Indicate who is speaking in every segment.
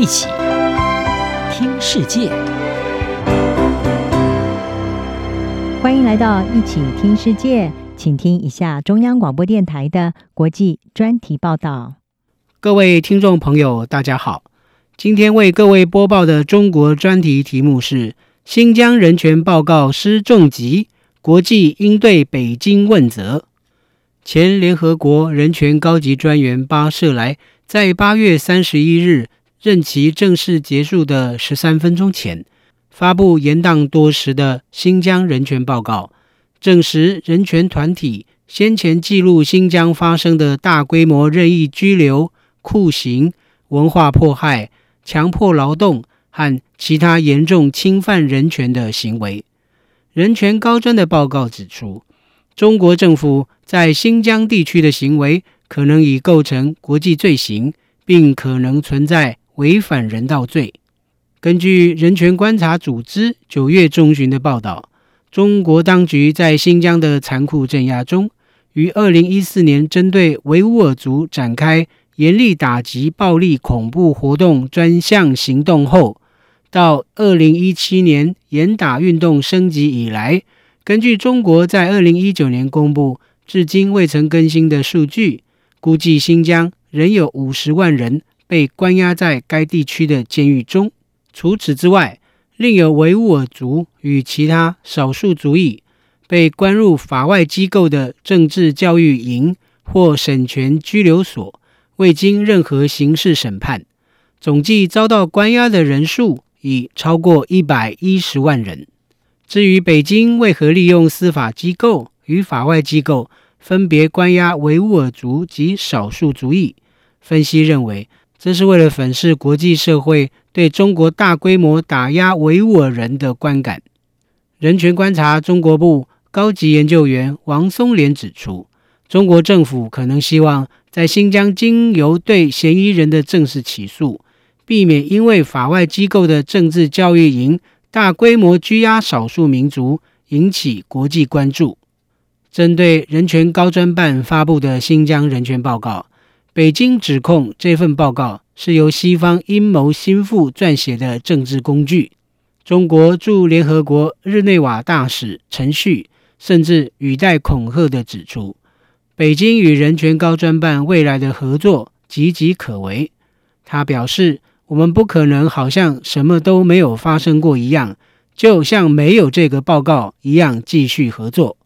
Speaker 1: 一起听世界，
Speaker 2: 欢迎来到一起听世界，请听一下中央广播电台的国际专题报道。
Speaker 3: 各位听众朋友，大家好，今天为各位播报的中国专题题目是：新疆人权报告失重级，国际应对北京问责。前联合国人权高级专员巴舍莱在八月三十一日任期正式结束的十三分钟前，发布延宕多时的新疆人权报告，证实人权团体先前记录新疆发生的大规模任意拘留、酷刑、文化迫害、强迫劳动和其他严重侵犯人权的行为。人权高专的报告指出，中国政府在新疆地区的行为可能已构成国际罪行，并可能存在违反人道罪。根据人权观察组织九月中旬的报道，中国当局在新疆的残酷镇压中，于二零一四年针对维吾尔族展开严厉打击暴力恐怖活动专项行动后，到二零一七年严打运动升级以来。根据中国在二零一九年公布、至今未曾更新的数据，估计新疆仍有五十万人被关押在该地区的监狱中。除此之外，另有维吾尔族与其他少数族裔被关入法外机构的政治教育营或审权拘留所，未经任何刑事审判。总计遭到关押的人数已超过一百一十万人。至于北京为何利用司法机构与法外机构分别关押维吾尔族及少数族裔，分析认为，这是为了粉饰国际社会对中国大规模打压维吾尔人的观感。人权观察中国部高级研究员王松莲指出，中国政府可能希望在新疆经由对嫌疑人的正式起诉，避免因为法外机构的政治教育营。大规模拘押少数民族引起国际关注。针对人权高专办发布的新疆人权报告，北京指控这份报告是由西方阴谋心腹撰写的政治工具。中国驻联合国日内瓦大使陈旭甚至语带恐吓地指出，北京与人权高专办未来的合作岌岌可危。他表示。我们不可能好像什么都没有发生过一样，就像没有这个报告一样继续合作。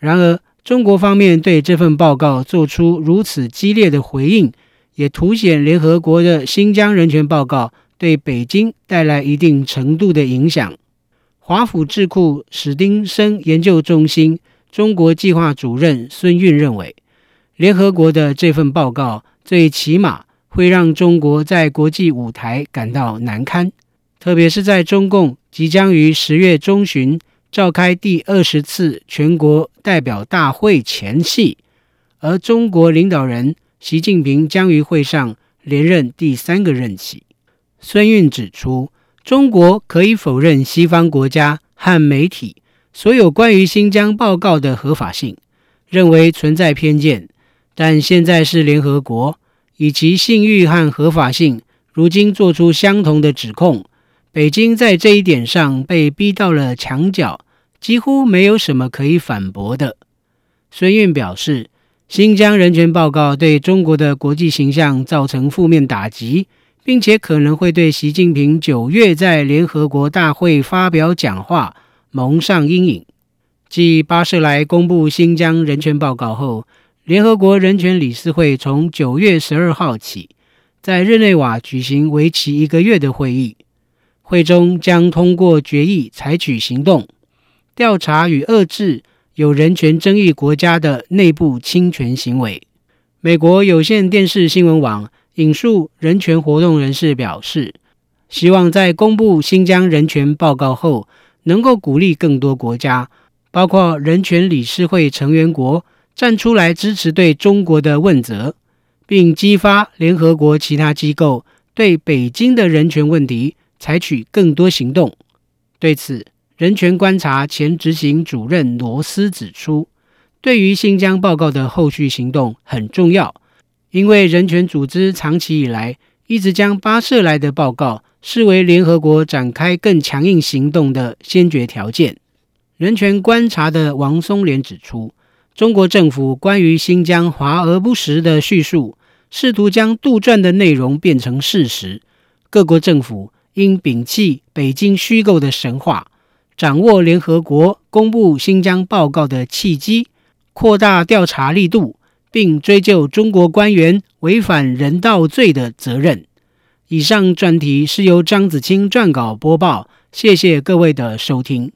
Speaker 3: 然而，中国方面对这份报告做出如此激烈的回应，也凸显联合国的新疆人权报告对北京带来一定程度的影响。华府智库史丁生研究中心中国计划主任孙运认为，联合国的这份报告最起码。会让中国在国际舞台感到难堪，特别是在中共即将于十月中旬召开第二十次全国代表大会前夕，而中国领导人习近平将于会上连任第三个任期。孙运指出，中国可以否认西方国家和媒体所有关于新疆报告的合法性，认为存在偏见，但现在是联合国。以其信誉和合法性，如今做出相同的指控，北京在这一点上被逼到了墙角，几乎没有什么可以反驳的。孙运表示，新疆人权报告对中国的国际形象造成负面打击，并且可能会对习近平九月在联合国大会发表讲话蒙上阴影。继巴舍莱公布新疆人权报告后，联合国人权理事会从九月十二号起，在日内瓦举行为期一个月的会议，会中将通过决议，采取行动，调查与遏制有人权争议国家的内部侵权行为。美国有线电视新闻网引述人权活动人士表示，希望在公布新疆人权报告后，能够鼓励更多国家，包括人权理事会成员国。站出来支持对中国的问责，并激发联合国其他机构对北京的人权问题采取更多行动。对此，人权观察前执行主任罗斯指出，对于新疆报告的后续行动很重要，因为人权组织长期以来一直将巴舍莱的报告视为联合国展开更强硬行动的先决条件。人权观察的王松莲指出，中国政府关于新疆华而不实的叙述，试图将杜撰的内容变成事实。各国政府应摒弃北京虚构的神话，掌握联合国公布新疆报告的契机，扩大调查力度，并追究中国官员违反人道罪的责任。以上专题是由张子清撰稿播报，谢谢各位的收听。